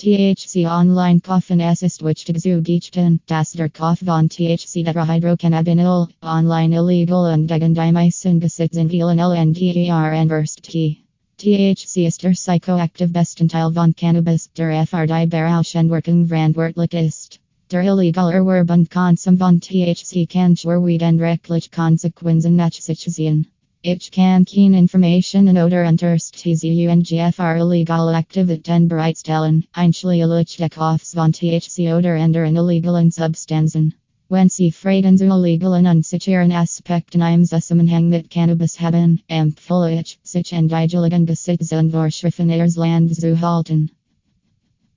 THC Online Coffin Assist which zu Gichten, das der Kopf von THC Tetrahydrocannabinol, online illegal und gegen die meisten Gesetze vielen LNDERN versed T. THC ist der psychoactive Bestandteil von Cannabis, der für die Berauschenwirkung verantwortlich ist. Der illegal Erwerb und Konsum von THC kann schwerwiegend rechtlich Konsequenzen nach sich ziehen. Ich kann keen information and oder unterstützungfr illegal Aktivitäten bereitstellen, einschließlich der Kaufs von THC oder anderen illegalen Substanzen. Wenn Sie Fragen zu illegalen unsicheren Aspekten im Zusammenhang mit Cannabis haben, empfehle ich, sich an die und Vorschriften Ihres Landes zu halten.